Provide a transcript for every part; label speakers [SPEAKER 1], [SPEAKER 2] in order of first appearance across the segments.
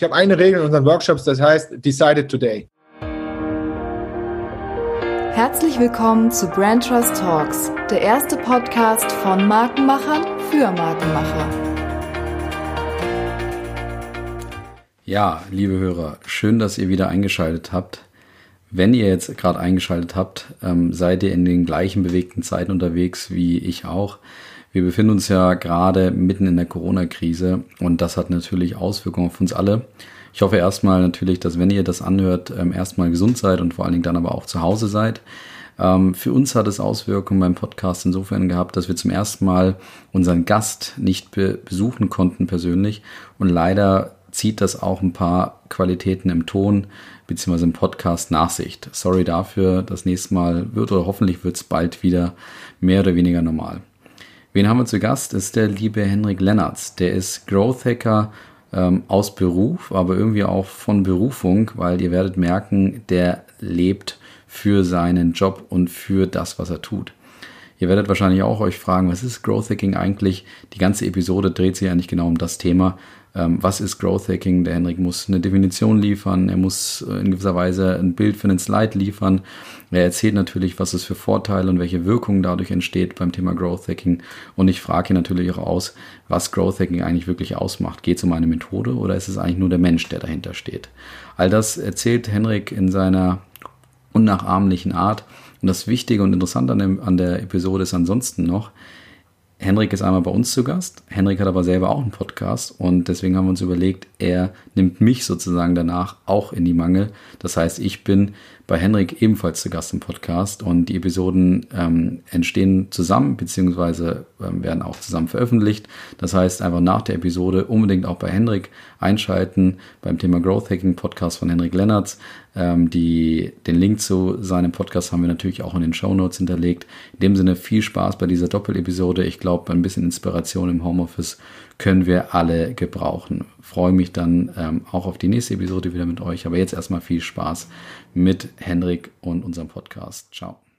[SPEAKER 1] Ich habe eine Regel in unseren Workshops, das heißt Decided Today.
[SPEAKER 2] Herzlich willkommen zu Brand Trust Talks, der erste Podcast von Markenmachern für Markenmacher.
[SPEAKER 3] Ja, liebe Hörer, schön, dass ihr wieder eingeschaltet habt. Wenn ihr jetzt gerade eingeschaltet habt, ähm, seid ihr in den gleichen bewegten Zeiten unterwegs wie ich auch. Wir befinden uns ja gerade mitten in der Corona-Krise und das hat natürlich Auswirkungen auf uns alle. Ich hoffe erstmal natürlich, dass wenn ihr das anhört, ähm, erstmal gesund seid und vor allen Dingen dann aber auch zu Hause seid. Ähm, für uns hat es Auswirkungen beim Podcast insofern gehabt, dass wir zum ersten Mal unseren Gast nicht be besuchen konnten persönlich und leider zieht das auch ein paar Qualitäten im Ton bzw. im Podcast Nachsicht. Sorry dafür, das nächste Mal wird oder hoffentlich wird es bald wieder mehr oder weniger normal. Wen haben wir zu Gast? Das ist der liebe Henrik Lennartz. Der ist Growth Hacker ähm, aus Beruf, aber irgendwie auch von Berufung, weil ihr werdet merken, der lebt für seinen Job und für das, was er tut. Ihr werdet wahrscheinlich auch euch fragen, was ist Growth Hacking eigentlich? Die ganze Episode dreht sich eigentlich genau um das Thema was ist Growth Hacking? Der Henrik muss eine Definition liefern, er muss äh, in gewisser Weise ein Bild für einen Slide liefern. Er erzählt natürlich, was es für Vorteile und welche Wirkungen dadurch entsteht beim Thema Growth Hacking. Und ich frage ihn natürlich auch aus, was Growth Hacking eigentlich wirklich ausmacht. Geht es um eine Methode oder ist es eigentlich nur der Mensch, der dahinter steht? All das erzählt Henrik in seiner unnachahmlichen Art. Und das Wichtige und Interessante an der Episode ist ansonsten noch, Henrik ist einmal bei uns zu Gast. Henrik hat aber selber auch einen Podcast und deswegen haben wir uns überlegt, er nimmt mich sozusagen danach auch in die Mangel. Das heißt, ich bin bei Henrik ebenfalls zu Gast im Podcast und die Episoden ähm, entstehen zusammen beziehungsweise ähm, werden auch zusammen veröffentlicht. Das heißt, einfach nach der Episode unbedingt auch bei Henrik einschalten beim Thema Growth Hacking Podcast von Henrik Lennartz. Ähm, die, den Link zu seinem Podcast haben wir natürlich auch in den Show Notes hinterlegt. In dem Sinne viel Spaß bei dieser Doppelepisode. Ich glaube, ein bisschen Inspiration im Homeoffice können wir alle gebrauchen. Freue mich dann ähm, auch auf die nächste Episode wieder mit euch. Aber jetzt erstmal viel Spaß mit Hendrik und unserem Podcast. Ciao.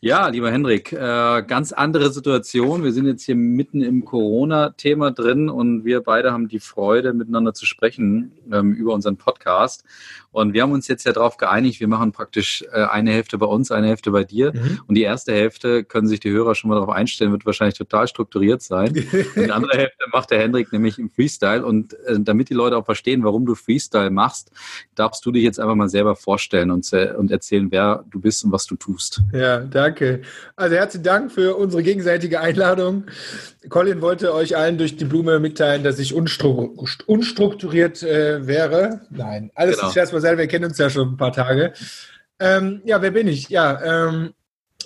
[SPEAKER 3] Ja, lieber Hendrik, äh, ganz andere Situation. Wir sind jetzt hier mitten im Corona-Thema drin und wir beide haben die Freude, miteinander zu sprechen ähm, über unseren Podcast. Und wir haben uns jetzt ja darauf geeinigt, wir machen praktisch äh, eine Hälfte bei uns, eine Hälfte bei dir. Mhm. Und die erste Hälfte können sich die Hörer schon mal darauf einstellen, wird wahrscheinlich total strukturiert sein. Und die andere Hälfte macht der Hendrik nämlich im Freestyle. Und äh, damit die Leute auch verstehen, warum du Freestyle machst, darfst du dich jetzt einfach mal selber vorstellen und, äh, und erzählen, wer du bist und was du tust.
[SPEAKER 1] Ja, danke. Also herzlichen Dank für unsere gegenseitige Einladung. Colin wollte euch allen durch die Blume mitteilen, dass ich unstrukturiert äh, wäre. Nein, alles genau. ist erstmal selber, wir kennen uns ja schon ein paar Tage. Ähm, ja, wer bin ich? Ja, ähm,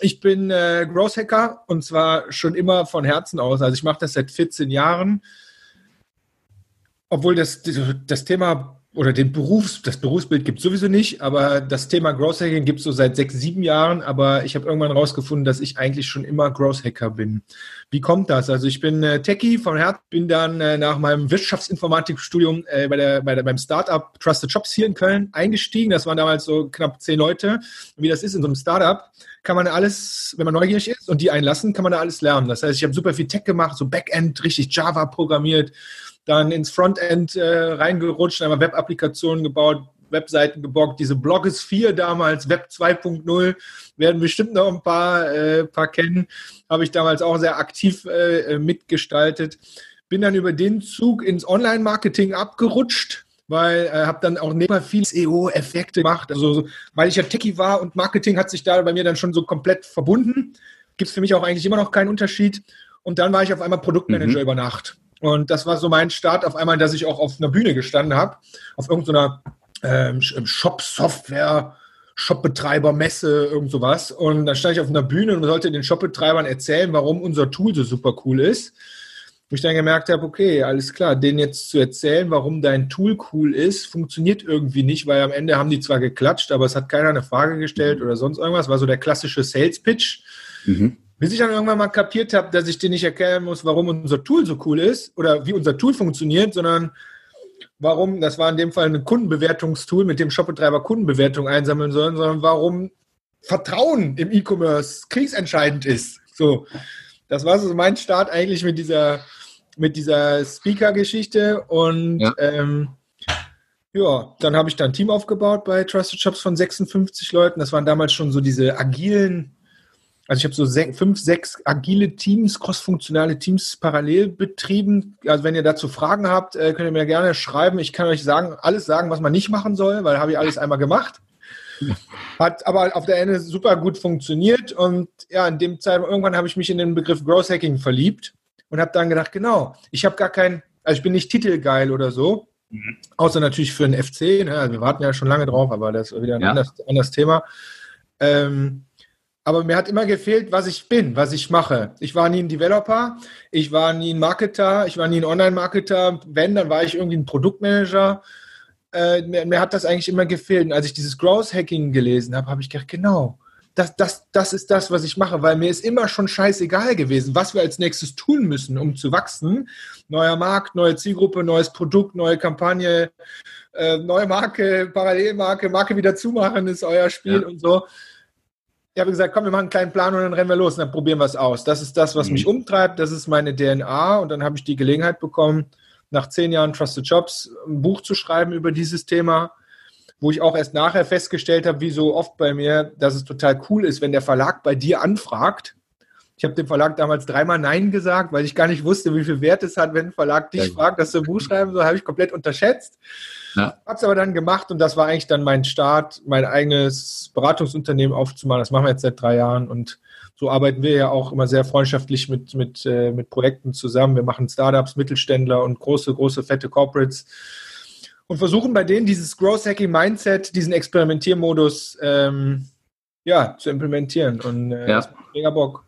[SPEAKER 1] ich bin äh, Growth Hacker und zwar schon immer von Herzen aus. Also ich mache das seit 14 Jahren. Obwohl das, das Thema oder den Berufs, das Berufsbild gibt es sowieso nicht, aber das Thema Growth Hacking gibt es so seit sechs, sieben Jahren, aber ich habe irgendwann rausgefunden, dass ich eigentlich schon immer Growth Hacker bin. Wie kommt das? Also ich bin äh, Techie von Herz, bin dann äh, nach meinem Wirtschaftsinformatikstudium äh, bei der, bei der, beim Startup Trusted Shops hier in Köln eingestiegen. Das waren damals so knapp zehn Leute. Und wie das ist in so einem Startup, kann man alles, wenn man neugierig ist und die einlassen, kann man da alles lernen. Das heißt, ich habe super viel Tech gemacht, so Backend, richtig Java programmiert, dann ins Frontend äh, reingerutscht, einmal Web-Applikationen gebaut, Webseiten geborgt. Diese Blogosphere damals, Web 2.0, werden bestimmt noch ein paar, äh, paar kennen. Habe ich damals auch sehr aktiv äh, mitgestaltet. Bin dann über den Zug ins Online-Marketing abgerutscht, weil äh, habe dann auch nebenbei viel SEO-Effekte gemacht. Also, weil ich ja Techie war und Marketing hat sich da bei mir dann schon so komplett verbunden. Gibt es für mich auch eigentlich immer noch keinen Unterschied. Und dann war ich auf einmal Produktmanager mhm. über Nacht. Und das war so mein Start auf einmal, dass ich auch auf einer Bühne gestanden habe, auf irgendeiner ähm, Shop-Software, Shopbetreiber, Messe, irgend sowas. Und dann stand ich auf einer Bühne und sollte den Shopbetreibern erzählen, warum unser Tool so super cool ist. Wo ich dann gemerkt habe, okay, alles klar, denen jetzt zu erzählen, warum dein Tool cool ist, funktioniert irgendwie nicht, weil am Ende haben die zwar geklatscht, aber es hat keiner eine Frage gestellt oder sonst irgendwas. War so der klassische Sales-Pitch. Mhm. Bis ich dann irgendwann mal kapiert habe, dass ich dir nicht erklären muss, warum unser Tool so cool ist oder wie unser Tool funktioniert, sondern warum, das war in dem Fall ein Kundenbewertungstool, mit dem Shopbetreiber Kundenbewertung einsammeln sollen, sondern warum Vertrauen im E-Commerce kriegsentscheidend ist. So, das war so mein Start eigentlich mit dieser mit dieser Speaker-Geschichte und ja. Ähm, ja, dann habe ich da ein Team aufgebaut bei Trusted Shops von 56 Leuten. Das waren damals schon so diese agilen, also ich habe so se fünf, sechs agile Teams, crossfunktionale Teams parallel betrieben. Also wenn ihr dazu Fragen habt, äh, könnt ihr mir gerne schreiben. Ich kann euch sagen, alles sagen, was man nicht machen soll, weil habe ich alles einmal gemacht. Hat aber auf der Ende super gut funktioniert und ja, in dem Zeit irgendwann habe ich mich in den Begriff Growth Hacking verliebt und habe dann gedacht, genau, ich habe gar kein, also ich bin nicht titelgeil oder so, mhm. außer natürlich für den FC, ne? also wir warten ja schon lange drauf, aber das ist wieder ein ja. anderes, anderes Thema. Ähm, aber mir hat immer gefehlt, was ich bin, was ich mache. Ich war nie ein Developer, ich war nie ein Marketer, ich war nie ein Online-Marketer. Wenn, dann war ich irgendwie ein Produktmanager. Äh, mir, mir, hat das eigentlich immer gefehlt. Und als ich dieses Growth Hacking gelesen habe, habe ich gedacht, genau, das, das, das ist das, was ich mache, weil mir ist immer schon scheißegal gewesen, was wir als nächstes tun müssen, um zu wachsen. Neuer Markt, neue Zielgruppe, neues Produkt, neue Kampagne, äh, neue Marke, Parallelmarke, Marke wieder zumachen ist euer Spiel ja. und so. Ich habe gesagt, komm, wir machen einen kleinen Plan und dann rennen wir los und dann probieren wir es aus. Das ist das, was mhm. mich umtreibt, das ist meine DNA und dann habe ich die Gelegenheit bekommen, nach zehn Jahren Trusted Jobs ein Buch zu schreiben über dieses Thema wo ich auch erst nachher festgestellt habe, wie so oft bei mir, dass es total cool ist, wenn der Verlag bei dir anfragt. Ich habe dem Verlag damals dreimal Nein gesagt, weil ich gar nicht wusste, wie viel Wert es hat, wenn ein Verlag dich ja. fragt, dass du ein Buch schreiben soll, habe ich komplett unterschätzt. Ja. Habe es aber dann gemacht und das war eigentlich dann mein Start, mein eigenes Beratungsunternehmen aufzumachen. Das machen wir jetzt seit drei Jahren und so arbeiten wir ja auch immer sehr freundschaftlich mit, mit, äh, mit Projekten zusammen. Wir machen Startups, Mittelständler und große, große, fette Corporates und versuchen bei denen dieses Growth Hacking Mindset, diesen Experimentiermodus ähm, ja, zu implementieren. Und äh,
[SPEAKER 4] ja. mega Bock.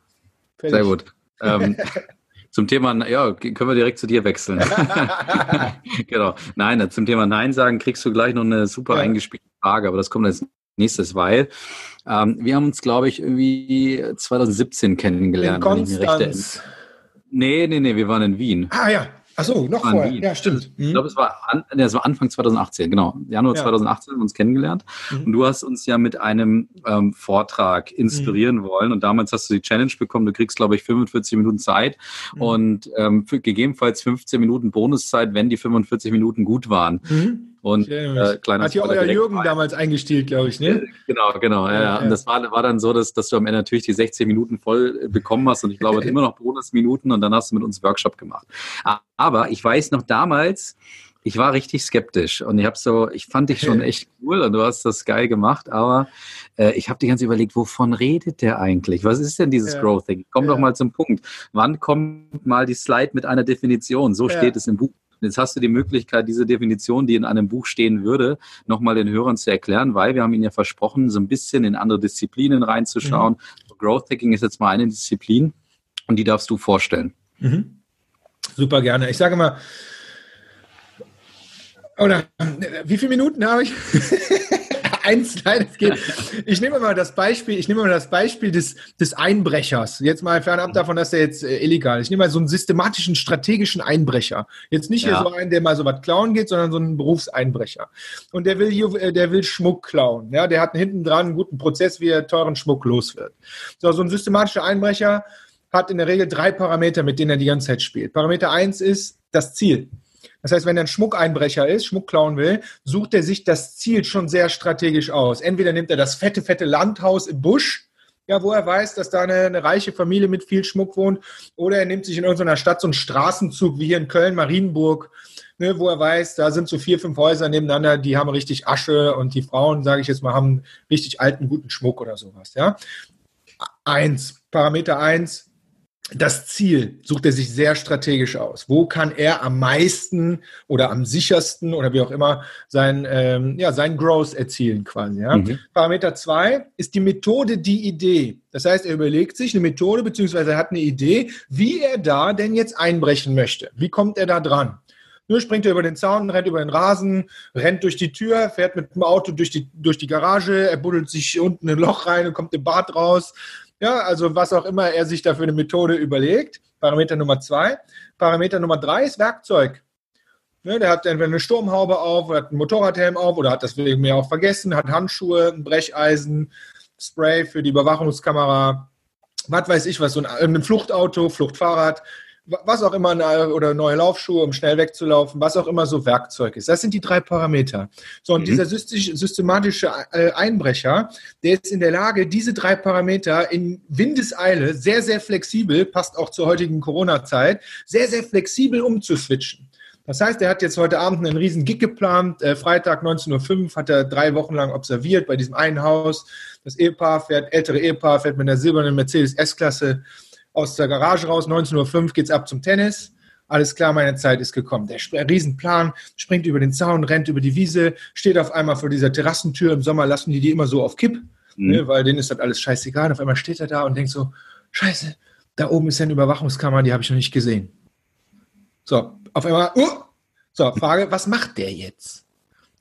[SPEAKER 4] Fertig. Sehr gut. Ähm, zum Thema, ja, können wir direkt zu dir wechseln. genau. Nein, zum Thema Nein sagen kriegst du gleich noch eine super ja. eingespielte Frage, aber das kommt als nächstes, weil ähm, wir haben uns, glaube ich, irgendwie 2017 kennengelernt. In
[SPEAKER 1] Konstanz.
[SPEAKER 4] Nee, nee, nee, wir waren in Wien.
[SPEAKER 1] Ah ja, Ach so, noch vorher. Ja, stimmt.
[SPEAKER 4] Mhm. Ich glaube, es war, an, es war Anfang 2018, genau. Januar ja. 2018 haben wir uns kennengelernt. Mhm. Und du hast uns ja mit einem ähm, Vortrag inspirieren mhm. wollen. Und damals hast du die Challenge bekommen. Du kriegst, glaube ich, 45 Minuten Zeit mhm. und ähm, gegebenenfalls 15 Minuten Bonuszeit, wenn die 45 Minuten gut waren.
[SPEAKER 1] Und äh, kleiner Hat ja euer Jürgen rein. damals eingestielt, glaube ich, ne?
[SPEAKER 4] Genau, genau. Ja, ja. Und das war, war dann so, dass, dass du am Ende natürlich die 16 Minuten voll äh, bekommen hast und ich glaube immer noch Bonusminuten und dann hast du mit uns Workshop gemacht. Aber ich weiß noch damals, ich war richtig skeptisch und ich habe so, ich fand dich schon echt cool und du hast das geil gemacht, aber äh, ich habe die ganze überlegt, wovon redet der eigentlich? Was ist denn dieses ja. Growth Thing? Komm ja. doch mal zum Punkt. Wann kommt mal die Slide mit einer Definition? So ja. steht es im Buch. Jetzt hast du die Möglichkeit, diese Definition, die in einem Buch stehen würde, nochmal den Hörern zu erklären, weil wir haben ihnen ja versprochen, so ein bisschen in andere Disziplinen reinzuschauen. Mhm. Growth Hacking ist jetzt mal eine Disziplin und die darfst du vorstellen.
[SPEAKER 1] Mhm. Super gerne. Ich sage mal, oder wie viele Minuten habe ich? Eins, nein, es geht. Ich nehme mal das Beispiel, ich nehme mal das Beispiel des, des Einbrechers. Jetzt mal fernab davon, dass er jetzt äh, illegal ist. Ich nehme mal so einen systematischen, strategischen Einbrecher. Jetzt nicht ja. hier so einen, der mal so was klauen geht, sondern so einen Berufseinbrecher. Und der will hier, äh, der will Schmuck klauen. Ja, der hat hinten dran einen guten Prozess, wie er teuren Schmuck los wird. So, so ein systematischer Einbrecher hat in der Regel drei Parameter, mit denen er die ganze Zeit spielt. Parameter eins ist das Ziel. Das heißt, wenn er ein Schmuckeinbrecher ist, Schmuck klauen will, sucht er sich das Ziel schon sehr strategisch aus. Entweder nimmt er das fette, fette Landhaus im Busch, ja, wo er weiß, dass da eine, eine, reiche Familie mit viel Schmuck wohnt, oder er nimmt sich in irgendeiner Stadt so einen Straßenzug wie hier in Köln, Marienburg, ne, wo er weiß, da sind so vier, fünf Häuser nebeneinander, die haben richtig Asche und die Frauen, sage ich jetzt mal, haben richtig alten, guten Schmuck oder sowas. Ja. Eins, Parameter eins, das Ziel sucht er sich sehr strategisch aus. Wo kann er am meisten oder am sichersten oder wie auch immer sein, ähm, ja, sein Growth erzielen quasi. Ja? Mhm. Parameter zwei ist die Methode, die Idee. Das heißt, er überlegt sich eine Methode beziehungsweise er hat eine Idee, wie er da denn jetzt einbrechen möchte. Wie kommt er da dran? Nur springt er über den Zaun, rennt über den Rasen, rennt durch die Tür, fährt mit dem Auto durch die, durch die Garage, er buddelt sich unten ein Loch rein und kommt im Bad raus, ja, also was auch immer er sich da für eine Methode überlegt. Parameter Nummer zwei. Parameter Nummer drei ist Werkzeug. Ne, der hat entweder eine Sturmhaube auf, oder hat einen Motorradhelm auf oder hat das wegen mir auch vergessen, hat Handschuhe, ein Brecheisen, Spray für die Überwachungskamera, was weiß ich was, so ein, ein Fluchtauto, Fluchtfahrrad. Was auch immer, oder neue Laufschuhe, um schnell wegzulaufen, was auch immer so Werkzeug ist. Das sind die drei Parameter. So, und mhm. dieser systematische äh, Einbrecher, der ist in der Lage, diese drei Parameter in Windeseile sehr, sehr flexibel, passt auch zur heutigen Corona-Zeit, sehr, sehr flexibel umzuswitchen. Das heißt, er hat jetzt heute Abend einen riesen Gig geplant. Äh, Freitag 19.05 Uhr hat er drei Wochen lang observiert bei diesem einen Haus. Das Ehepaar fährt, ältere Ehepaar fährt mit einer silbernen Mercedes S-Klasse aus der Garage raus. 19.05 Uhr geht's ab zum Tennis. Alles klar, meine Zeit ist gekommen. Der Riesenplan springt über den Zaun, rennt über die Wiese, steht auf einmal vor dieser Terrassentür. Im Sommer lassen die die immer so auf Kipp, mhm. ne, weil denen ist das alles scheißegal. Auf einmal steht er da und denkt so, scheiße, da oben ist ja eine Überwachungskamera, die habe ich noch nicht gesehen. So, auf einmal, uh, so, Frage, was macht der jetzt?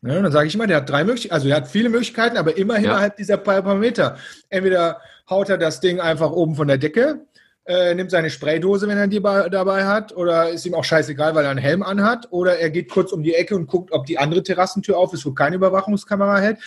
[SPEAKER 1] Ja, dann sage ich immer, der hat drei Möglichkeiten, also er hat viele Möglichkeiten, aber immer ja. innerhalb dieser Parameter. Entweder haut er das Ding einfach oben von der Decke, äh, nimmt seine Spraydose, wenn er die dabei hat, oder ist ihm auch scheißegal, weil er einen Helm anhat, oder er geht kurz um die Ecke und guckt, ob die andere Terrassentür auf ist, wo keine Überwachungskamera hält.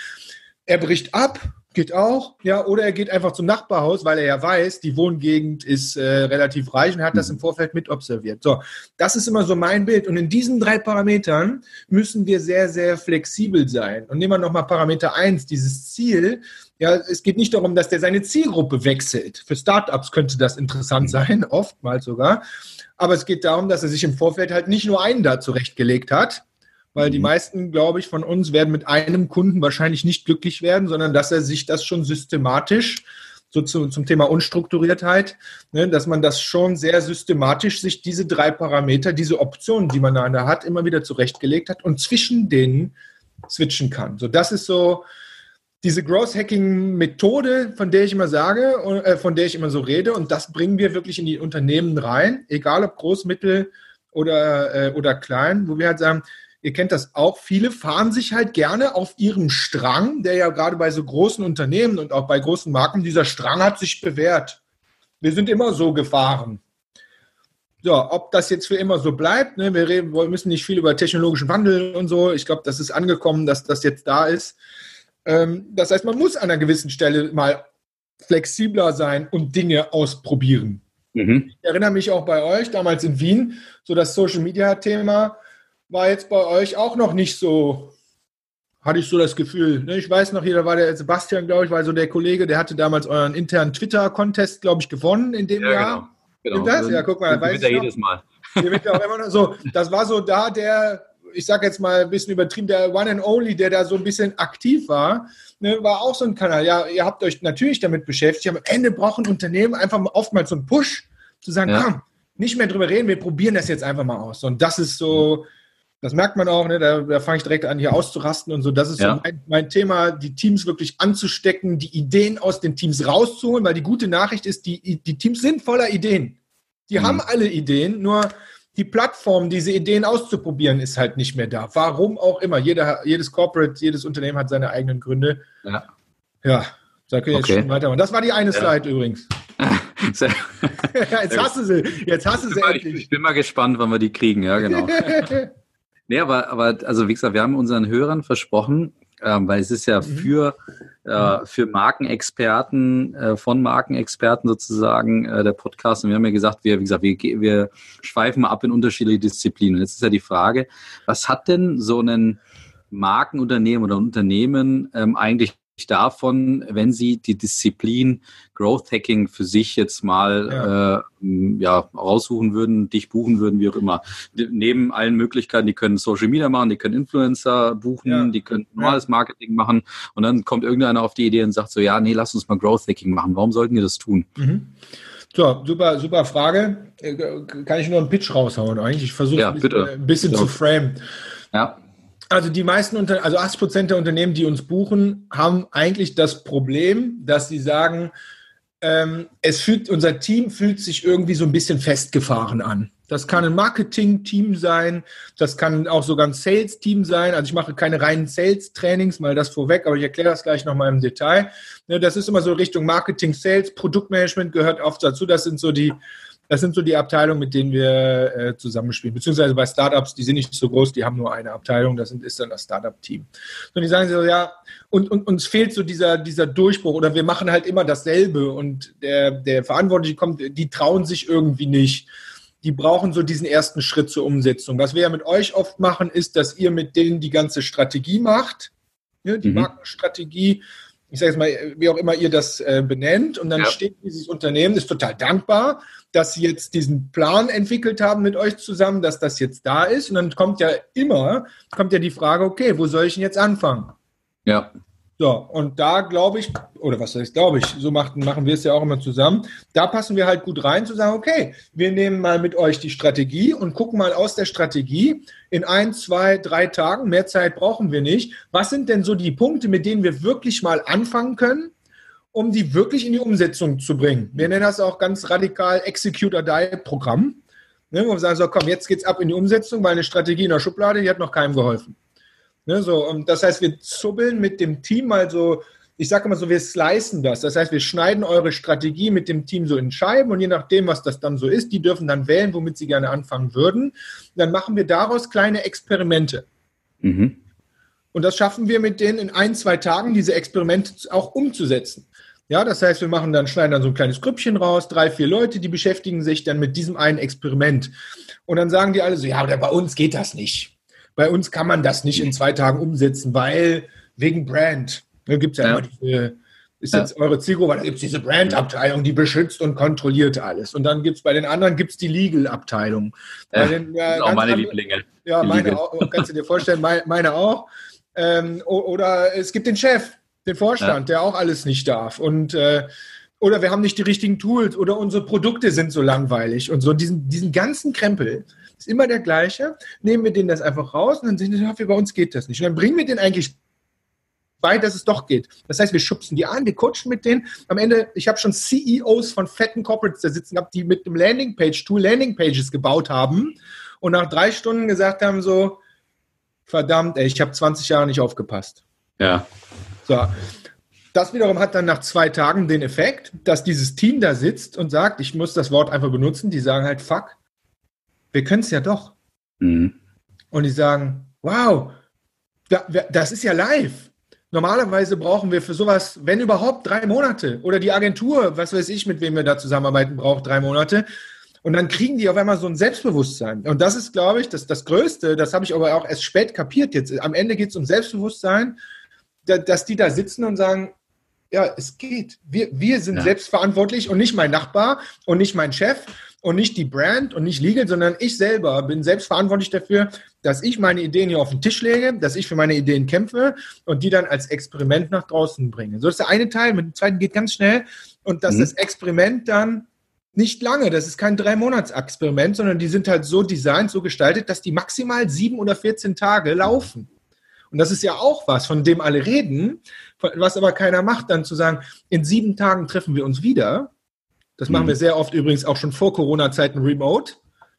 [SPEAKER 1] Er bricht ab, Geht auch, ja, oder er geht einfach zum Nachbarhaus, weil er ja weiß, die Wohngegend ist äh, relativ reich und hat das im Vorfeld mit observiert. So, das ist immer so mein Bild. Und in diesen drei Parametern müssen wir sehr, sehr flexibel sein. Und nehmen wir nochmal Parameter eins, dieses Ziel. Ja, es geht nicht darum, dass der seine Zielgruppe wechselt. Für Startups könnte das interessant sein, oftmals sogar. Aber es geht darum, dass er sich im Vorfeld halt nicht nur einen da zurechtgelegt hat, weil die mhm. meisten, glaube ich, von uns werden mit einem Kunden wahrscheinlich nicht glücklich werden, sondern dass er sich das schon systematisch so zu, zum Thema Unstrukturiertheit, ne, dass man das schon sehr systematisch sich diese drei Parameter, diese Optionen, die man da hat, immer wieder zurechtgelegt hat und zwischen denen switchen kann. So, das ist so diese Growth Hacking Methode, von der ich immer sage, äh, von der ich immer so rede, und das bringen wir wirklich in die Unternehmen rein, egal ob groß, mittel oder, äh, oder klein, wo wir halt sagen, ihr kennt das auch, viele fahren sich halt gerne auf ihrem Strang, der ja gerade bei so großen Unternehmen und auch bei großen Marken, dieser Strang hat sich bewährt. Wir sind immer so gefahren. So, ob das jetzt für immer so bleibt, ne, wir, reden, wir müssen nicht viel über technologischen Wandel und so. Ich glaube, das ist angekommen, dass das jetzt da ist. Ähm, das heißt, man muss an einer gewissen Stelle mal flexibler sein und Dinge ausprobieren. Mhm. Ich erinnere mich auch bei euch damals in Wien, so das Social Media Thema war jetzt bei euch auch noch nicht so, hatte ich so das Gefühl. Ne? Ich weiß noch, hier da war der Sebastian, glaube ich, war so der Kollege, der hatte damals euren internen Twitter-Contest, glaube ich, gewonnen in dem ja, Jahr. Genau. genau. Das? Ja, guck mal, weiß ich jedes Mal. auch immer noch so, das war so da der, ich sage jetzt mal ein bisschen übertrieben, der One and Only, der da so ein bisschen aktiv war, ne, war auch so ein Kanal. Ja, ihr habt euch natürlich damit beschäftigt, aber am Ende brauchen Unternehmen einfach oftmals so einen Push, zu sagen, ja. komm, nicht mehr drüber reden, wir probieren das jetzt einfach mal aus. Und das ist so, das merkt man auch, ne? da, da fange ich direkt an, hier auszurasten und so. Das ist ja. so mein, mein, Thema, die Teams wirklich anzustecken, die Ideen aus den Teams rauszuholen, weil die gute Nachricht ist, die, die Teams sind voller Ideen. Die mhm. haben alle Ideen, nur die Plattform, diese Ideen auszuprobieren, ist halt nicht mehr da. Warum auch immer. Jeder, jedes Corporate, jedes Unternehmen hat seine eigenen Gründe. Ja. Ja, da können wir okay. jetzt schon weitermachen. Das war die eine ja. Slide übrigens. jetzt hast du sie. Jetzt hast du sie
[SPEAKER 4] endlich. Ich bin mal gespannt, wann wir die kriegen. Ja, genau. Nee, aber, aber also wie gesagt, wir haben unseren Hörern versprochen, ähm, weil es ist ja mhm. für, äh, für Markenexperten, äh, von Markenexperten sozusagen äh, der Podcast. Und wir haben ja gesagt, wir, wie gesagt, wir, wir schweifen mal ab in unterschiedliche Disziplinen. Und jetzt ist ja die Frage, was hat denn so ein Markenunternehmen oder Unternehmen ähm, eigentlich davon, wenn Sie die Disziplin Growth Hacking für sich jetzt mal ja. Äh, ja, raussuchen würden, dich buchen würden, wie auch immer. Neben allen Möglichkeiten, die können Social Media machen, die können Influencer buchen, ja. die können normales Marketing machen und dann kommt irgendeiner auf die Idee und sagt so, ja, nee, lass uns mal Growth Hacking machen. Warum sollten die das tun?
[SPEAKER 1] Mhm. So, super, super Frage. Äh, kann ich nur einen Pitch raushauen eigentlich? Ich versuche ja, ein bisschen, ein bisschen zu framen. Ja. Also die meisten, Unter also 80 Prozent der Unternehmen, die uns buchen, haben eigentlich das Problem, dass sie sagen, ähm, es fühlt, unser Team fühlt sich irgendwie so ein bisschen festgefahren an. Das kann ein Marketing-Team sein, das kann auch sogar ein Sales-Team sein. Also ich mache keine reinen Sales-Trainings, mal das vorweg, aber ich erkläre das gleich nochmal im Detail. Ne, das ist immer so Richtung Marketing, Sales, Produktmanagement gehört oft dazu. Das sind so die das sind so die Abteilungen, mit denen wir äh, zusammenspielen. Beziehungsweise bei Startups, die sind nicht so groß, die haben nur eine Abteilung, das ist dann das Startup-Team. Und die sagen so, ja, und, und uns fehlt so dieser, dieser Durchbruch oder wir machen halt immer dasselbe und der, der Verantwortliche kommt, die trauen sich irgendwie nicht. die brauchen so diesen ersten Schritt zur Umsetzung. Was wir ja mit euch oft machen, ist, dass ihr mit denen die ganze Strategie macht, ne, die mhm. Markenstrategie, ich sage jetzt mal, wie auch immer ihr das äh, benennt, und dann ja. steht dieses Unternehmen, ist total dankbar, dass sie jetzt diesen Plan entwickelt haben mit euch zusammen, dass das jetzt da ist. Und dann kommt ja immer, kommt ja die Frage, okay, wo soll ich denn jetzt anfangen?
[SPEAKER 4] Ja.
[SPEAKER 1] So, und da glaube ich, oder was heißt glaube ich, so machen, machen wir es ja auch immer zusammen, da passen wir halt gut rein zu sagen, okay, wir nehmen mal mit euch die Strategie und gucken mal aus der Strategie in ein, zwei, drei Tagen, mehr Zeit brauchen wir nicht, was sind denn so die Punkte, mit denen wir wirklich mal anfangen können, um die wirklich in die Umsetzung zu bringen. Wir nennen das auch ganz radikal Execute or Die Programm, ne, wo wir sagen, so komm, jetzt geht's ab in die Umsetzung, weil eine Strategie in der Schublade, die hat noch keinem geholfen. Ne, so, und das heißt, wir zubbeln mit dem Team mal so, ich sage immer so, wir slicen das. Das heißt, wir schneiden eure Strategie mit dem Team so in Scheiben und je nachdem, was das dann so ist, die dürfen dann wählen, womit sie gerne anfangen würden. Dann machen wir daraus kleine Experimente. Mhm. Und das schaffen wir mit denen in ein, zwei Tagen, diese Experimente auch umzusetzen. Ja, das heißt, wir machen dann, schneiden dann so ein kleines Grüppchen raus, drei, vier Leute, die beschäftigen sich dann mit diesem einen Experiment. Und dann sagen die alle so, ja, aber bei uns geht das nicht. Bei uns kann man das nicht in zwei Tagen umsetzen, weil wegen Brand. Da gibt es ja, ja, immer diese, ist ja. jetzt eure Zielgruppe, da gibt es diese Brand-Abteilung, die beschützt und kontrolliert alles. Und dann gibt es bei den anderen gibt's die Legal-Abteilung.
[SPEAKER 4] Ja, den, ja, auch meine andere, Lieblinge.
[SPEAKER 1] Ja, meine auch, kannst du dir vorstellen, meine, meine auch. Ähm, oder es gibt den Chef, den Vorstand, der auch alles nicht darf. Und äh, oder wir haben nicht die richtigen Tools oder unsere Produkte sind so langweilig und so. Diesen, diesen ganzen Krempel, ist immer der gleiche. Nehmen wir den das einfach raus und dann sehen wir, bei uns geht das nicht. Und dann bringen wir den eigentlich bei, dass es doch geht. Das heißt, wir schubsen die an, wir coachen mit denen. Am Ende, ich habe schon CEOs von fetten Corporates da sitzen gehabt, die mit einem Landingpage-Tool Landingpages gebaut haben und nach drei Stunden gesagt haben so, verdammt, ey, ich habe 20 Jahre nicht aufgepasst.
[SPEAKER 4] Ja.
[SPEAKER 1] So. Das wiederum hat dann nach zwei Tagen den Effekt, dass dieses Team da sitzt und sagt, ich muss das Wort einfach benutzen, die sagen halt, fuck, wir können es ja doch. Mhm. Und die sagen, wow, das ist ja live. Normalerweise brauchen wir für sowas, wenn überhaupt, drei Monate. Oder die Agentur, was weiß ich, mit wem wir da zusammenarbeiten, braucht drei Monate. Und dann kriegen die auf einmal so ein Selbstbewusstsein. Und das ist, glaube ich, das, das Größte, das habe ich aber auch erst spät kapiert jetzt. Am Ende geht es um Selbstbewusstsein, dass die da sitzen und sagen, ja, es geht. Wir, wir sind ja. selbstverantwortlich und nicht mein Nachbar und nicht mein Chef und nicht die Brand und nicht Legal, sondern ich selber bin selbst verantwortlich dafür, dass ich meine Ideen hier auf den Tisch lege, dass ich für meine Ideen kämpfe und die dann als Experiment nach draußen bringe. So ist der eine Teil, mit dem zweiten geht ganz schnell und dass mhm. das Experiment dann nicht lange, das ist kein Drei-Monats-Experiment, sondern die sind halt so designt, so gestaltet, dass die maximal sieben oder 14 Tage laufen. Und das ist ja auch was, von dem alle reden, was aber keiner macht, dann zu sagen, in sieben Tagen treffen wir uns wieder das machen mhm. wir sehr oft übrigens auch schon vor Corona-Zeiten remote.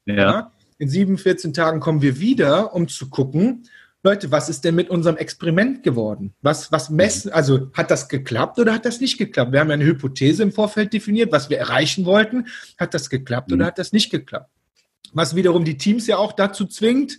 [SPEAKER 1] Ja. ja. In sieben, 14 Tagen kommen wir wieder, um zu gucken, Leute, was ist denn mit unserem Experiment geworden? Was, was messen, also hat das geklappt oder hat das nicht geklappt? Wir haben ja eine Hypothese im Vorfeld definiert, was wir erreichen wollten. Hat das geklappt mhm. oder hat das nicht geklappt? Was wiederum die Teams ja auch dazu zwingt,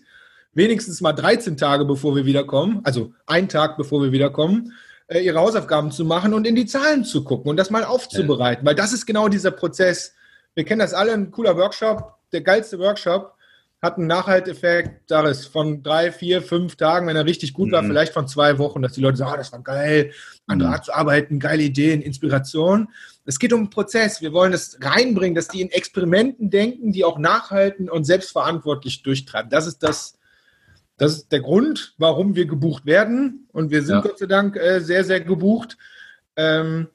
[SPEAKER 1] wenigstens mal 13 Tage bevor wir wiederkommen, also ein Tag bevor wir wiederkommen, äh, ihre Hausaufgaben zu machen und in die Zahlen zu gucken und das mal aufzubereiten, weil das ist genau dieser Prozess. Wir kennen das alle, ein cooler Workshop, der geilste Workshop hat einen Nachhalteffekt, sag es, von drei, vier, fünf Tagen, wenn er richtig gut war, mhm. vielleicht von zwei Wochen, dass die Leute sagen, oh, das war geil, andere mhm. Art zu arbeiten, geile Ideen, Inspiration. Es geht um einen Prozess. Wir wollen das reinbringen, dass die in Experimenten denken, die auch nachhalten und selbstverantwortlich durchtreiben. Das ist das, das ist der Grund, warum wir gebucht werden. Und wir sind ja. Gott sei Dank äh, sehr, sehr gebucht. Ähm,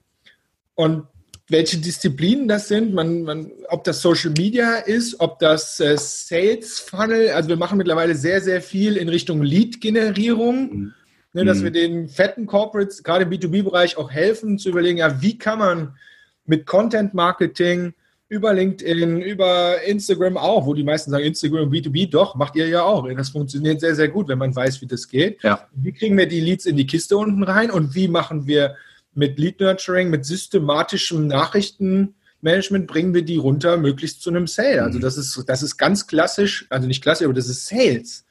[SPEAKER 1] und welche Disziplinen das sind, man, man, ob das Social Media ist, ob das äh, Sales Funnel, also wir machen mittlerweile sehr, sehr viel in Richtung Lead-Generierung, mhm. ne, dass mhm. wir den fetten Corporates, gerade im B2B-Bereich, auch helfen zu überlegen, ja, wie kann man mit Content Marketing über LinkedIn, über Instagram auch, wo die meisten sagen, Instagram B2B, doch, macht ihr ja auch. Das funktioniert sehr, sehr gut, wenn man weiß, wie das geht. Ja. Wie kriegen wir die Leads in die Kiste unten rein und wie machen wir mit Lead Nurturing, mit systematischem Nachrichtenmanagement, bringen wir die runter möglichst zu einem Sale. Also mhm. das ist, das ist ganz klassisch, also nicht klassisch, aber das ist Sales.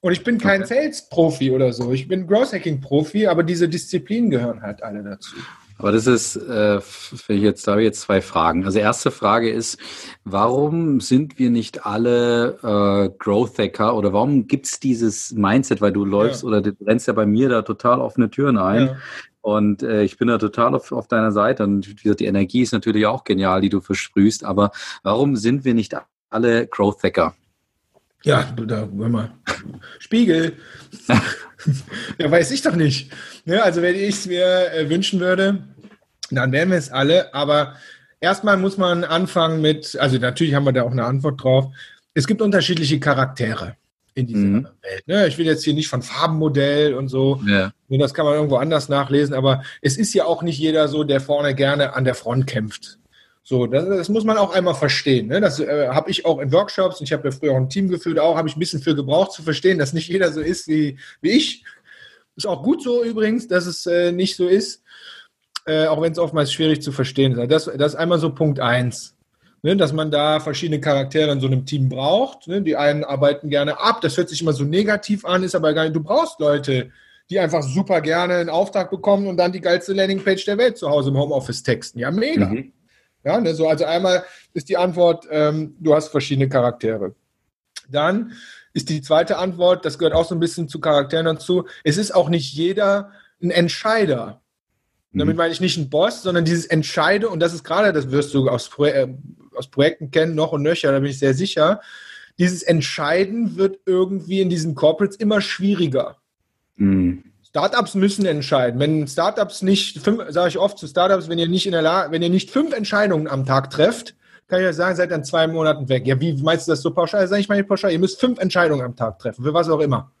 [SPEAKER 1] Und ich bin kein okay. Sales-Profi oder so. Ich bin Growth Hacking-Profi, aber diese Disziplinen gehören halt alle dazu.
[SPEAKER 4] Aber das ist, äh, jetzt, da habe ich jetzt zwei Fragen. Also erste Frage ist, warum sind wir nicht alle äh, Growth Hacker oder warum gibt es dieses Mindset, weil du läufst ja. oder du rennst ja bei mir da total offene Türen ein. Ja. Und äh, ich bin da total auf, auf deiner Seite. Und wie gesagt, die Energie ist natürlich auch genial, die du versprühst. Aber warum sind wir nicht alle Growth Hacker?
[SPEAKER 1] Ja, da, wenn mal. Spiegel. ja, weiß ich doch nicht. Ja, also, wenn ich es mir äh, wünschen würde, dann wären wir es alle. Aber erstmal muss man anfangen mit, also natürlich haben wir da auch eine Antwort drauf. Es gibt unterschiedliche Charaktere in dieser mhm. Welt. Ne? Ich will jetzt hier nicht von Farbenmodell und so. Ja. Das kann man irgendwo anders nachlesen. Aber es ist ja auch nicht jeder so, der vorne gerne an der Front kämpft. So, das, das, muss man auch einmal verstehen. Ne? Das äh, habe ich auch in Workshops, und ich habe ja früher auch ein Team geführt, auch habe ich ein bisschen für gebraucht zu verstehen, dass nicht jeder so ist wie, wie ich. Ist auch gut so übrigens, dass es äh, nicht so ist, äh, auch wenn es oftmals schwierig zu verstehen ist. Das, das ist einmal so Punkt eins, ne? dass man da verschiedene Charaktere in so einem Team braucht. Ne? Die einen arbeiten gerne ab, das hört sich immer so negativ an, ist aber gar nicht. Du brauchst Leute, die einfach super gerne einen Auftrag bekommen und dann die geilste Landingpage der Welt zu Hause im Homeoffice texten. Ja, mega. Mhm. Ja, ne, so, also einmal ist die Antwort, ähm, du hast verschiedene Charaktere. Dann ist die zweite Antwort, das gehört auch so ein bisschen zu Charakteren dazu, es ist auch nicht jeder ein Entscheider. Mhm. Damit meine ich nicht ein Boss, sondern dieses Entscheide, und das ist gerade, das wirst du aus, Pro äh, aus Projekten kennen, noch und nöcher, da bin ich sehr sicher, dieses Entscheiden wird irgendwie in diesen Corporates immer schwieriger. Mhm. Startups müssen entscheiden. Wenn Startups nicht, sage ich oft zu Startups, wenn ihr nicht in der Lage, wenn ihr nicht fünf Entscheidungen am Tag trefft, kann ich euch sagen, seid dann zwei Monaten weg. Ja, wie meinst du das so pauschal? Sag ich mal pauschal, ihr müsst fünf Entscheidungen am Tag treffen, für was auch immer.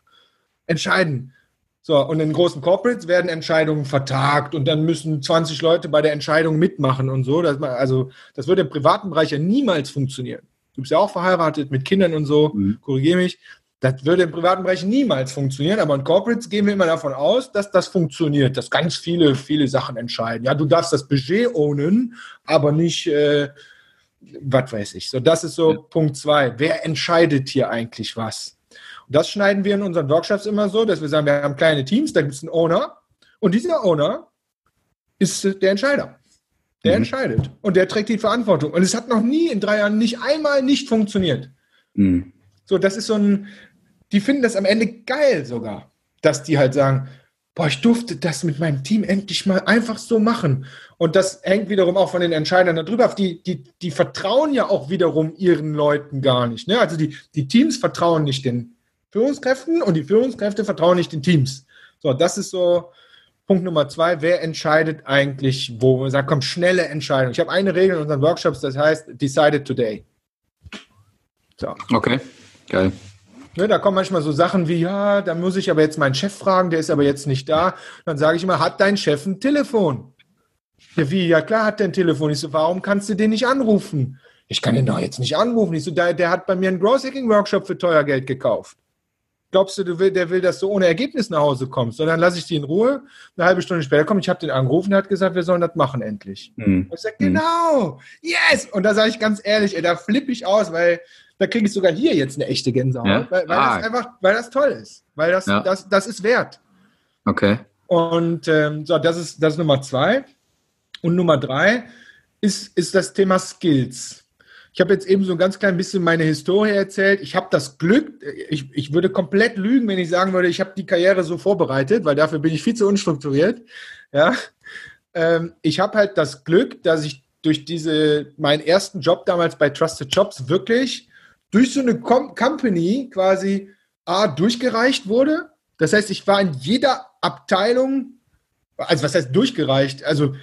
[SPEAKER 1] Entscheiden. So, und in großen Corporates werden Entscheidungen vertagt und dann müssen 20 Leute bei der Entscheidung mitmachen und so. Das, also, das würde im privaten Bereich ja niemals funktionieren. Du bist ja auch verheiratet mit Kindern und so, mhm. korrigiere mich. Das würde im privaten Bereich niemals funktionieren, aber in Corporates gehen wir immer davon aus, dass das funktioniert, dass ganz viele, viele Sachen entscheiden. Ja, du darfst das Budget ownen, aber nicht, äh, was weiß ich. So, das ist so ja. Punkt zwei. Wer entscheidet hier eigentlich was? Und das schneiden wir in unseren Workshops immer so, dass wir sagen, wir haben kleine Teams, da gibt es einen Owner und dieser Owner ist der Entscheider. Der mhm. entscheidet und der trägt die Verantwortung. Und es hat noch nie in drei Jahren nicht einmal nicht funktioniert. Mhm. So, das ist so ein, die finden das am Ende geil sogar, dass die halt sagen, boah, ich durfte das mit meinem Team endlich mal einfach so machen. Und das hängt wiederum auch von den Entscheidern darüber ab. Die, die, die vertrauen ja auch wiederum ihren Leuten gar nicht. Ne? Also die, die Teams vertrauen nicht den Führungskräften und die Führungskräfte vertrauen nicht den Teams. So, das ist so Punkt Nummer zwei. Wer entscheidet eigentlich wo? Man sagt, komm, schnelle Entscheidung. Ich habe eine Regel in unseren Workshops, das heißt, decided today.
[SPEAKER 4] So. Okay. Geil.
[SPEAKER 1] Ne, da kommen manchmal so Sachen wie, ja, da muss ich aber jetzt meinen Chef fragen, der ist aber jetzt nicht da. Dann sage ich immer, hat dein Chef ein Telefon? Ja, wie? Ja, klar hat der ein Telefon. Ich so, warum kannst du den nicht anrufen? Ich kann den doch jetzt nicht anrufen. Ich so, der, der hat bei mir einen Growth Hacking Workshop für teuer Geld gekauft. Glaubst du, du will, der will, dass du ohne Ergebnis nach Hause kommst? Sondern lasse ich die in Ruhe. Eine halbe Stunde später komm, ich habe den angerufen, der hat gesagt, wir sollen das machen endlich. Mhm. ich sage, genau, yes! Und da sage ich ganz ehrlich, ey, da flippe ich aus, weil da kriege ich sogar hier jetzt eine echte Gänsehaut, ja? weil, weil ah. das einfach, weil das toll ist, weil das, ja. das, das ist wert.
[SPEAKER 4] Okay.
[SPEAKER 1] Und ähm, so, das ist, das ist Nummer zwei. Und Nummer drei ist, ist das Thema Skills. Ich habe jetzt eben so ein ganz klein bisschen meine Historie erzählt. Ich habe das Glück, ich, ich würde komplett lügen, wenn ich sagen würde, ich habe die Karriere so vorbereitet, weil dafür bin ich viel zu unstrukturiert. Ja, ähm, ich habe halt das Glück, dass ich durch diese meinen ersten Job damals bei Trusted Jobs wirklich durch so eine Com Company quasi A, durchgereicht wurde. Das heißt, ich war in jeder Abteilung, also was heißt durchgereicht? Also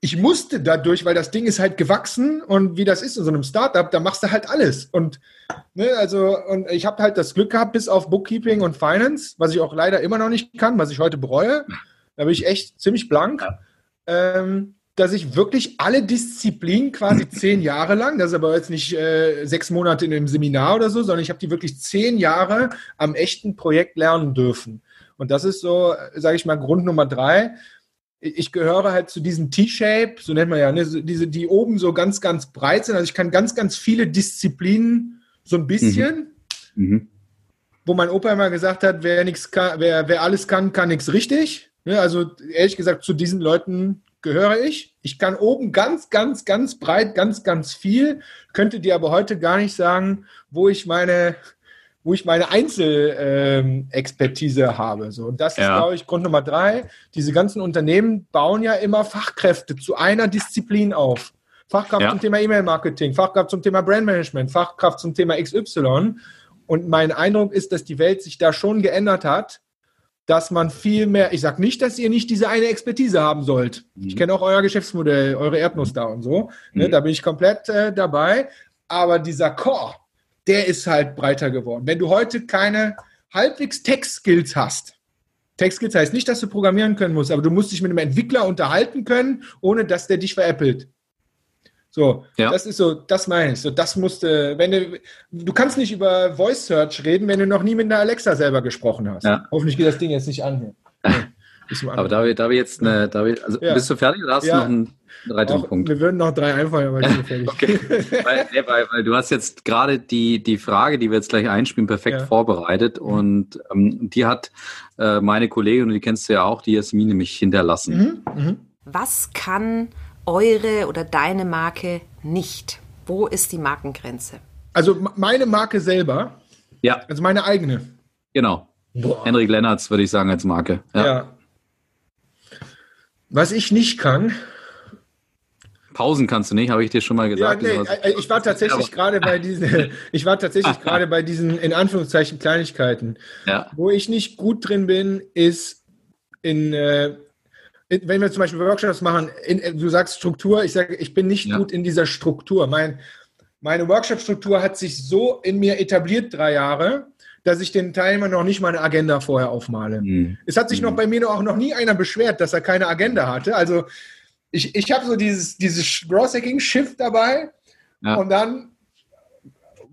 [SPEAKER 1] ich musste dadurch, weil das Ding ist halt gewachsen und wie das ist in so einem Startup, da machst du halt alles. Und ne, also, und ich habe halt das Glück gehabt, bis auf Bookkeeping und Finance, was ich auch leider immer noch nicht kann, was ich heute bereue. Da bin ich echt ziemlich blank. Ähm, dass ich wirklich alle Disziplinen quasi zehn Jahre lang, das ist aber jetzt nicht äh, sechs Monate in einem Seminar oder so, sondern ich habe die wirklich zehn Jahre am echten Projekt lernen dürfen. Und das ist so, sage ich mal, Grund Nummer drei. Ich gehöre halt zu diesen T-Shape, so nennt man ja, ne, diese, die oben so ganz, ganz breit sind. Also ich kann ganz, ganz viele Disziplinen so ein bisschen. Mhm. Mhm. Wo mein Opa immer gesagt hat, wer, nix kann, wer, wer alles kann, kann nichts richtig. Ja, also ehrlich gesagt, zu diesen Leuten gehöre ich. Ich kann oben ganz, ganz, ganz breit, ganz, ganz viel, könnte dir aber heute gar nicht sagen, wo ich meine, wo ich meine Einzelexpertise ähm, habe. So, und das ja. ist, glaube ich, Grund Nummer drei. Diese ganzen Unternehmen bauen ja immer Fachkräfte zu einer Disziplin auf. Fachkraft ja. zum Thema E-Mail-Marketing, Fachkraft zum Thema Brandmanagement, Fachkraft zum Thema XY. Und mein Eindruck ist, dass die Welt sich da schon geändert hat, dass man viel mehr, ich sage nicht, dass ihr nicht diese eine Expertise haben sollt. Mhm. Ich kenne auch euer Geschäftsmodell, eure Erdnuss da und so. Ne, mhm. da bin ich komplett äh, dabei. Aber dieser Core, der ist halt breiter geworden. Wenn du heute keine halbwegs Tech-Skills hast, Tech-Skills heißt nicht, dass du programmieren können musst, aber du musst dich mit einem Entwickler unterhalten können, ohne dass der dich veräppelt. So, ja. das ist so, das meine ich. So, das musste, wenn du, du kannst nicht über Voice Search reden, wenn du noch nie mit einer Alexa selber gesprochen hast. Ja. Hoffentlich geht das Ding jetzt nicht an
[SPEAKER 4] hier. Aber da wir, da wir jetzt eine, da wir, also ja. bist du fertig oder hast ja. du noch einen weiteren
[SPEAKER 1] Punkt? Wir würden noch drei einfallen, aber ich bin fertig. okay.
[SPEAKER 4] weil, nee, weil, weil, du hast jetzt gerade die, die Frage, die wir jetzt gleich einspielen, perfekt ja. vorbereitet und ähm, die hat äh, meine Kollegin, und die kennst du ja auch, die Jasmin nämlich hinterlassen.
[SPEAKER 5] Mhm. Mhm. Was kann eure oder deine Marke nicht? Wo ist die Markengrenze?
[SPEAKER 1] Also meine Marke selber?
[SPEAKER 4] Ja.
[SPEAKER 1] Also meine eigene?
[SPEAKER 4] Genau. Boah. Henrik Lennartz würde ich sagen als Marke. Ja. ja.
[SPEAKER 1] Was ich nicht kann.
[SPEAKER 4] Pausen kannst du nicht, habe ich dir schon mal gesagt. Ja, nee,
[SPEAKER 1] äh, ich war tatsächlich gerade bei diesen, ich war tatsächlich gerade bei diesen in Anführungszeichen Kleinigkeiten. Ja. Wo ich nicht gut drin bin, ist in äh, wenn wir zum Beispiel Workshops machen, in, du sagst Struktur, ich sage, ich bin nicht ja. gut in dieser Struktur. Mein, meine Workshop-Struktur hat sich so in mir etabliert, drei Jahre, dass ich den Teilnehmern noch nicht meine Agenda vorher aufmale. Mhm. Es hat sich mhm. noch bei mir auch noch nie einer beschwert, dass er keine Agenda hatte. Also ich, ich habe so dieses, dieses Growth-Hacking-Shift dabei ja. und dann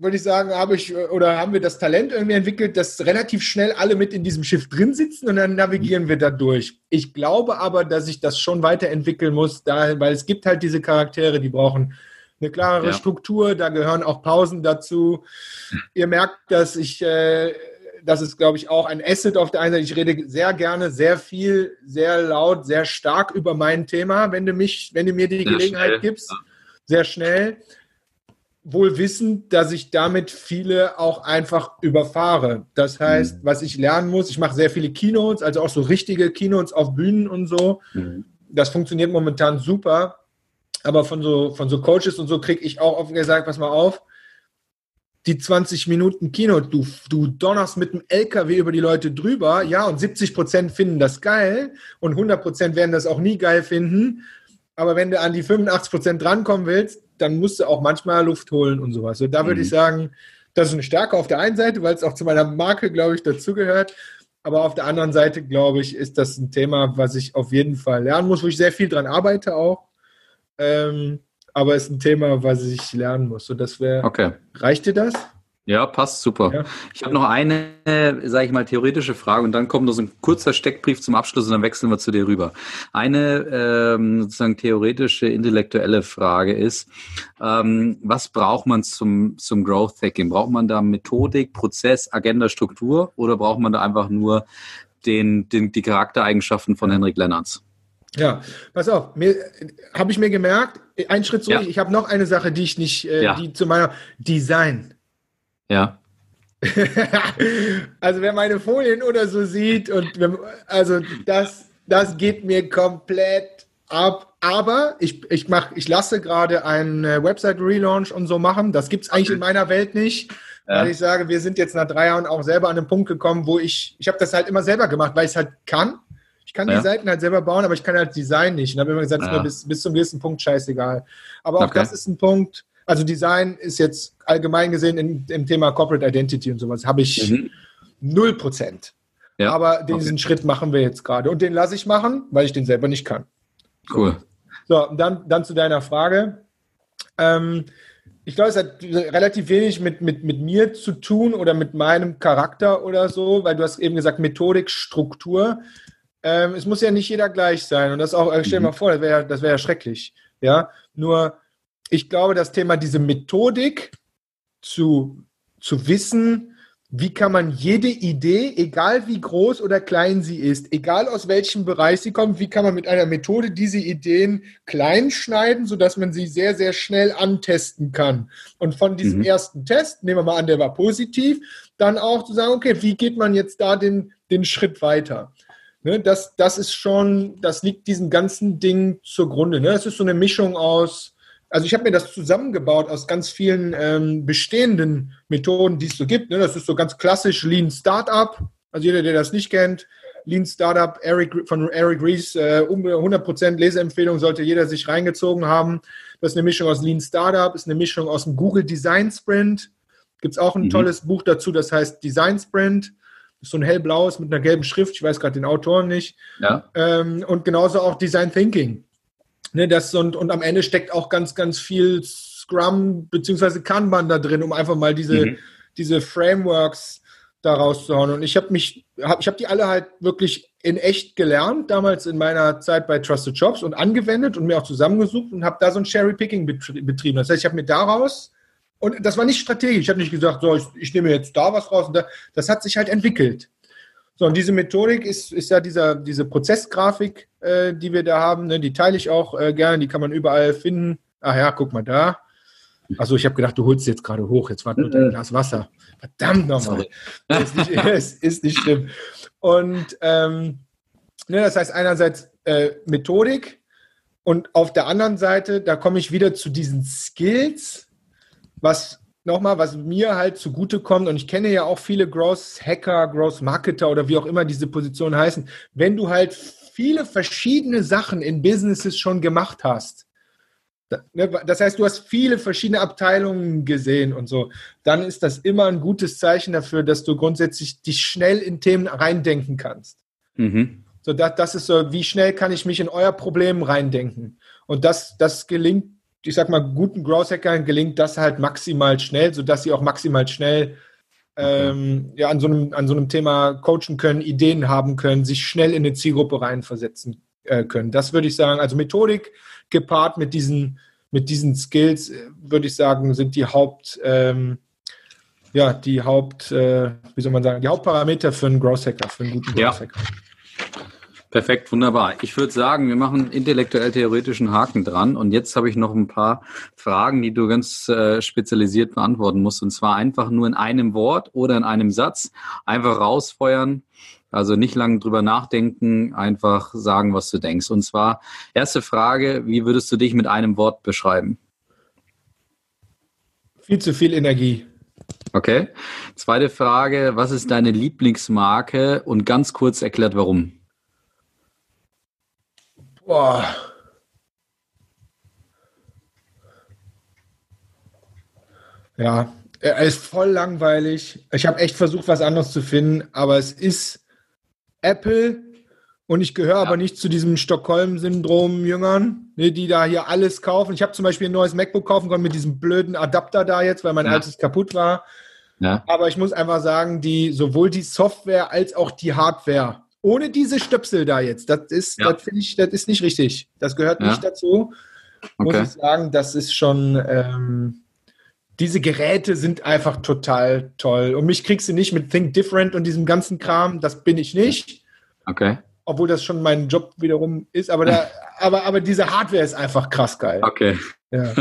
[SPEAKER 1] würde ich sagen, habe ich oder haben wir das Talent irgendwie entwickelt, dass relativ schnell alle mit in diesem Schiff drin sitzen und dann navigieren wir da durch. Ich glaube aber, dass ich das schon weiterentwickeln muss, da, weil es gibt halt diese Charaktere, die brauchen eine klarere ja. Struktur, da gehören auch Pausen dazu. Ihr merkt, dass ich, äh, das ist, glaube ich, auch ein Asset auf der einen Seite. Ich rede sehr gerne, sehr viel, sehr laut, sehr stark über mein Thema, wenn du mich, wenn du mir die sehr Gelegenheit schnell. gibst. Sehr schnell wohl wissend, dass ich damit viele auch einfach überfahre. Das heißt, mhm. was ich lernen muss, ich mache sehr viele Keynotes, also auch so richtige Keynotes auf Bühnen und so. Mhm. Das funktioniert momentan super. Aber von so, von so Coaches und so kriege ich auch oft gesagt, pass mal auf, die 20 Minuten Keynote, du, du donnerst mit dem LKW über die Leute drüber, ja, und 70 Prozent finden das geil und 100 Prozent werden das auch nie geil finden. Aber wenn du an die 85 Prozent drankommen willst, dann musst du auch manchmal Luft holen und sowas. Und da mhm. würde ich sagen, das ist eine Stärke auf der einen Seite, weil es auch zu meiner Marke, glaube ich, dazugehört. Aber auf der anderen Seite, glaube ich, ist das ein Thema, was ich auf jeden Fall lernen muss, wo ich sehr viel dran arbeite auch. Ähm, aber es ist ein Thema, was ich lernen muss. So, das wäre.
[SPEAKER 4] Okay.
[SPEAKER 1] Reicht dir das?
[SPEAKER 4] Ja, passt super. Ja. Ich habe noch eine, sage ich mal, theoretische Frage und dann kommt noch so ein kurzer Steckbrief zum Abschluss und dann wechseln wir zu dir rüber. Eine ähm, sozusagen theoretische, intellektuelle Frage ist, ähm, was braucht man zum, zum Growth Hacking? Braucht man da Methodik, Prozess, Agenda, Struktur oder braucht man da einfach nur den, den, die Charaktereigenschaften von Henrik Lennartz?
[SPEAKER 1] Ja, pass auf, habe ich mir gemerkt, ein Schritt zurück, ja. ich habe noch eine Sache, die ich nicht, äh, ja. die zu meiner Design.
[SPEAKER 4] Ja.
[SPEAKER 1] also wer meine Folien oder so sieht und wenn, also das, das geht mir komplett ab. Aber ich, ich, mach, ich lasse gerade einen äh, Website-Relaunch und so machen. Das gibt es eigentlich okay. in meiner Welt nicht. Ja. Weil ich sage, wir sind jetzt nach drei Jahren auch selber an den Punkt gekommen, wo ich, ich habe das halt immer selber gemacht, weil ich es halt kann. Ich kann ja. die Seiten halt selber bauen, aber ich kann halt Design nicht. Und habe immer gesagt, ja. ist mir bis, bis zum gewissen Punkt scheißegal. Aber auch okay. das ist ein Punkt, also Design ist jetzt allgemein gesehen in, im Thema Corporate Identity und sowas, habe ich mhm. null mhm. Prozent. Ja, Aber diesen okay. Schritt machen wir jetzt gerade. Und den lasse ich machen, weil ich den selber nicht kann.
[SPEAKER 4] Cool.
[SPEAKER 1] So, dann, dann zu deiner Frage. Ähm, ich glaube, es hat relativ wenig mit, mit, mit mir zu tun oder mit meinem Charakter oder so, weil du hast eben gesagt, Methodik, Struktur. Ähm, es muss ja nicht jeder gleich sein. Und das auch, stell dir mhm. mal vor, das wäre das wär ja schrecklich. Ja, nur ich glaube, das Thema diese Methodik zu, zu wissen, wie kann man jede Idee, egal wie groß oder klein sie ist, egal aus welchem Bereich sie kommt, wie kann man mit einer Methode diese Ideen klein schneiden, sodass man sie sehr, sehr schnell antesten kann. Und von diesem mhm. ersten Test, nehmen wir mal an, der war positiv, dann auch zu sagen, okay, wie geht man jetzt da den, den Schritt weiter? Ne, das, das ist schon, das liegt diesem ganzen Ding zugrunde. Ne? Es ist so eine Mischung aus also ich habe mir das zusammengebaut aus ganz vielen ähm, bestehenden Methoden, die es so gibt. Ne? Das ist so ganz klassisch Lean Startup. Also jeder, der das nicht kennt, Lean Startup Eric, von Eric Ries, äh, 100% Leseempfehlung sollte jeder sich reingezogen haben. Das ist eine Mischung aus Lean Startup, ist eine Mischung aus dem Google Design Sprint. Gibt es auch ein mhm. tolles Buch dazu, das heißt Design Sprint. ist so ein hellblaues mit einer gelben Schrift, ich weiß gerade den Autoren nicht. Ja. Ähm, und genauso auch Design Thinking. Ne, das und, und am Ende steckt auch ganz, ganz viel Scrum bzw. Kanban da drin, um einfach mal diese, mhm. diese Frameworks da rauszuhauen. Und ich habe mich, hab, ich habe die alle halt wirklich in echt gelernt, damals in meiner Zeit bei Trusted Jobs und angewendet und mir auch zusammengesucht und habe da so ein Cherry-Picking betrieben. Das heißt, ich habe mir daraus, und das war nicht strategisch, ich habe nicht gesagt, so, ich, ich nehme jetzt da was raus. Und da, das hat sich halt entwickelt. So, und diese Methodik ist, ist ja dieser, diese Prozessgrafik, äh, die wir da haben. Ne? Die teile ich auch äh, gerne, die kann man überall finden. Ach ja, guck mal da. Achso, ich habe gedacht, du holst jetzt gerade hoch. Jetzt war nur ein Glas Wasser. Verdammt nochmal. Ist nicht, ist, ist nicht schlimm. Und ähm, ne, das heißt einerseits äh, Methodik und auf der anderen Seite, da komme ich wieder zu diesen Skills, was nochmal, was mir halt zugutekommt, und ich kenne ja auch viele Growth-Hacker, Growth-Marketer oder wie auch immer diese Positionen heißen, wenn du halt viele verschiedene Sachen in Businesses schon gemacht hast, ne, das heißt, du hast viele verschiedene Abteilungen gesehen und so, dann ist das immer ein gutes Zeichen dafür, dass du grundsätzlich dich schnell in Themen reindenken kannst. Mhm. So, das, das ist so, wie schnell kann ich mich in euer Problem reindenken? Und das, das gelingt ich sag mal, guten Growth Hackern gelingt das halt maximal schnell, sodass sie auch maximal schnell ähm, ja, an, so einem, an so einem Thema coachen können, Ideen haben können, sich schnell in eine Zielgruppe reinversetzen äh, können. Das würde ich sagen, also Methodik gepaart mit diesen, mit diesen Skills, äh, würde ich sagen, sind die Haupt, ähm, ja, die Haupt, äh, wie soll man sagen, die Hauptparameter für einen Growth Hacker, für einen guten Growth Hacker. Ja.
[SPEAKER 4] Perfekt, wunderbar. Ich würde sagen, wir machen intellektuell-theoretischen Haken dran. Und jetzt habe ich noch ein paar Fragen, die du ganz äh, spezialisiert beantworten musst. Und zwar einfach nur in einem Wort oder in einem Satz. Einfach rausfeuern. Also nicht lange drüber nachdenken, einfach sagen, was du denkst. Und zwar, erste Frage, wie würdest du dich mit einem Wort beschreiben?
[SPEAKER 1] Viel zu viel Energie.
[SPEAKER 4] Okay. Zweite Frage, was ist deine Lieblingsmarke? Und ganz kurz erklärt, warum. Boah.
[SPEAKER 1] Ja, er ist voll langweilig. Ich habe echt versucht, was anderes zu finden, aber es ist Apple und ich gehöre ja. aber nicht zu diesem Stockholm-Syndrom-Jüngern, ne, die da hier alles kaufen. Ich habe zum Beispiel ein neues MacBook kaufen können mit diesem blöden Adapter da jetzt, weil mein ja. altes kaputt war. Ja. Aber ich muss einfach sagen, die, sowohl die Software als auch die Hardware ohne diese Stöpsel da jetzt. Das ist, ja. das finde ich, das ist nicht richtig. Das gehört ja. nicht dazu. Muss ich sagen, das ist schon, ähm, diese Geräte sind einfach total toll. Und mich kriegst du nicht mit Think Different und diesem ganzen Kram. Das bin ich nicht.
[SPEAKER 4] Okay.
[SPEAKER 1] Obwohl das schon mein Job wiederum ist. Aber, da, aber, aber diese Hardware ist einfach krass geil.
[SPEAKER 4] Okay. Ja.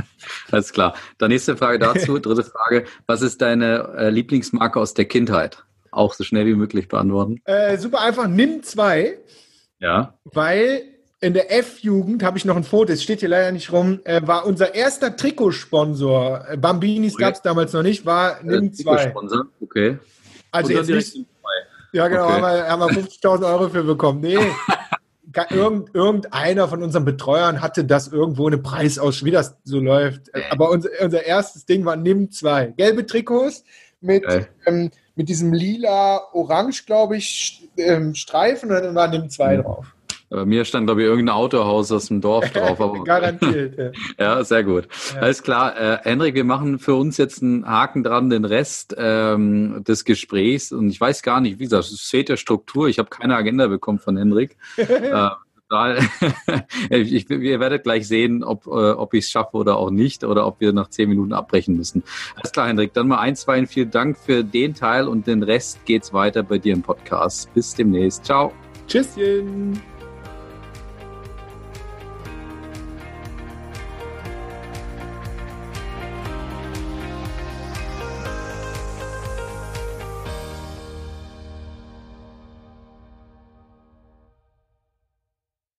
[SPEAKER 4] Alles klar. Dann nächste Frage dazu. Dritte Frage. Was ist deine äh, Lieblingsmarke aus der Kindheit? Auch so schnell wie möglich beantworten?
[SPEAKER 1] Äh, super einfach, nimm zwei.
[SPEAKER 4] Ja.
[SPEAKER 1] Weil in der F-Jugend habe ich noch ein Foto, es steht hier leider nicht rum, äh, war unser erster Trikotsponsor. Äh, Bambinis okay. gab es damals noch nicht, war Nimm äh, zwei. Trikotsponsor,
[SPEAKER 4] okay.
[SPEAKER 1] Also jetzt nicht, Ja, genau, okay. haben wir, haben wir 50.000 Euro für bekommen. Nee, irgend, irgendeiner von unseren Betreuern hatte das irgendwo eine Preisausschau, wie das so läuft. Aber unser, unser erstes Ding war Nimm zwei. Gelbe Trikots mit ähm, mit diesem lila-orange, glaube ich, ähm, Streifen und dann waren dem zwei mhm. drauf.
[SPEAKER 4] Bei mir stand, glaube ich, irgendein Autohaus aus dem Dorf drauf.
[SPEAKER 1] Aber, Garantiert.
[SPEAKER 4] Ja. ja, sehr gut. Ja. Alles klar. Äh, Henrik, wir machen für uns jetzt einen Haken dran, den Rest ähm, des Gesprächs. Und ich weiß gar nicht, wie gesagt, es fehlt der Struktur. Ich habe keine Agenda bekommen von Henrik. äh, total. ich, ihr werdet gleich sehen, ob, äh, ob ich es schaffe oder auch nicht oder ob wir nach zehn Minuten abbrechen müssen. Alles klar, Hendrik. Dann mal ein, zwei, vielen Dank für den Teil und den Rest geht's weiter bei dir im Podcast. Bis demnächst. Ciao.
[SPEAKER 1] Tschüsschen.